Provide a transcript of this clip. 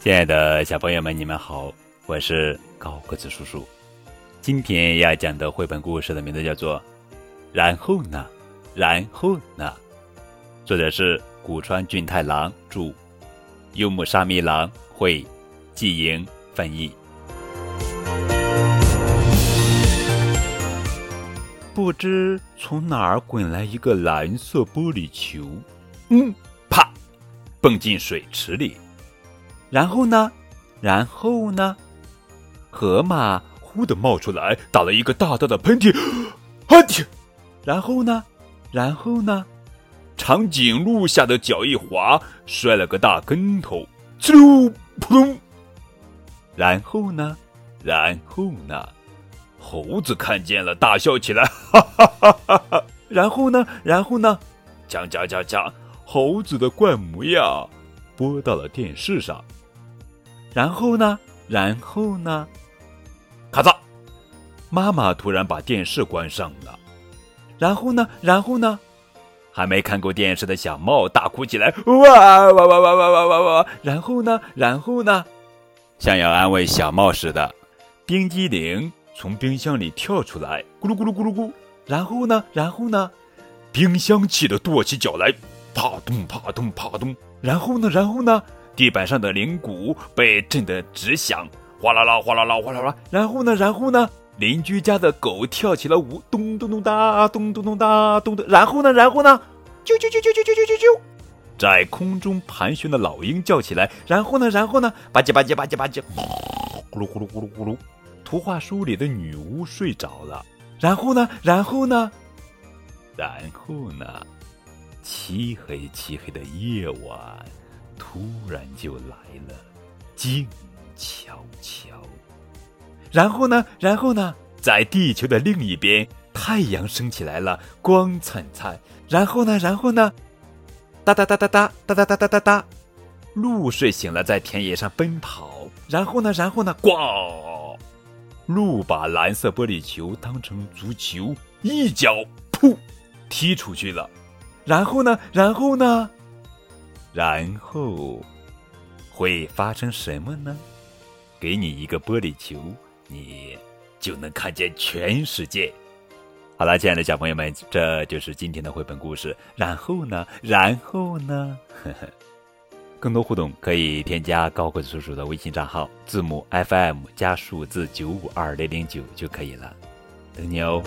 亲爱的小朋友们，你们好，我是高个子叔叔。今天要讲的绘本故事的名字叫做《然后呢，然后呢》，作者是古川俊太郎著，柚木沙弥郎绘，季莹翻译。不知从哪儿滚来一个蓝色玻璃球，嗯，啪，蹦进水池里。然后呢？然后呢？河马忽地冒出来，打了一个大大的喷嚏，啊嚏！然后呢？然后呢？长颈鹿吓得脚一滑，摔了个大跟头，哧溜，扑通！然后呢？然后呢？猴子看见了，大笑起来，哈哈哈哈哈！然后呢？然后呢？讲讲讲讲，猴子的怪模样播到了电视上。然后呢？然后呢？咔嚓！妈妈突然把电视关上了。然后呢？然后呢？还没看过电视的小猫大哭起来，哇哇哇哇哇哇哇哇！然后呢？然后呢？像要安慰小猫似的，冰激凌从冰箱里跳出来，咕噜咕噜咕噜咕。然后呢？然后呢？冰箱气得跺起脚来，啪咚啪咚啪咚。然后呢？然后呢？地板上的铃鼓被震得直响，哗啦啦，哗啦啦，哗啦啦。然后呢？然后呢？邻居家的狗跳起了舞，咚咚咚哒，咚咚咚哒，咚咚。然后呢？然后呢？啾啾啾啾啾啾啾啾。在空中盘旋的老鹰叫起来。然后呢？然后呢？吧唧吧唧吧唧吧唧，咕噜咕噜咕噜咕噜。图画书里的女巫睡着了。然后呢？然后呢？然后呢？漆黑漆黑的夜晚。突然就来了，静悄悄。然后呢？然后呢？在地球的另一边，太阳升起来了，光灿灿。然后呢？然后呢？哒哒哒哒哒哒哒哒哒哒哒。鹿睡醒了，在田野上奔跑。然后呢？然后呢？咣！鹿把蓝色玻璃球当成足球，一脚噗踢出去了。然后呢？然后呢？然后会发生什么呢？给你一个玻璃球，你就能看见全世界。好了，亲爱的小朋友们，这就是今天的绘本故事。然后呢？然后呢？呵呵。更多互动可以添加高个子叔叔的微信账号，字母 FM 加数字九五二零零九就可以了。等你哦。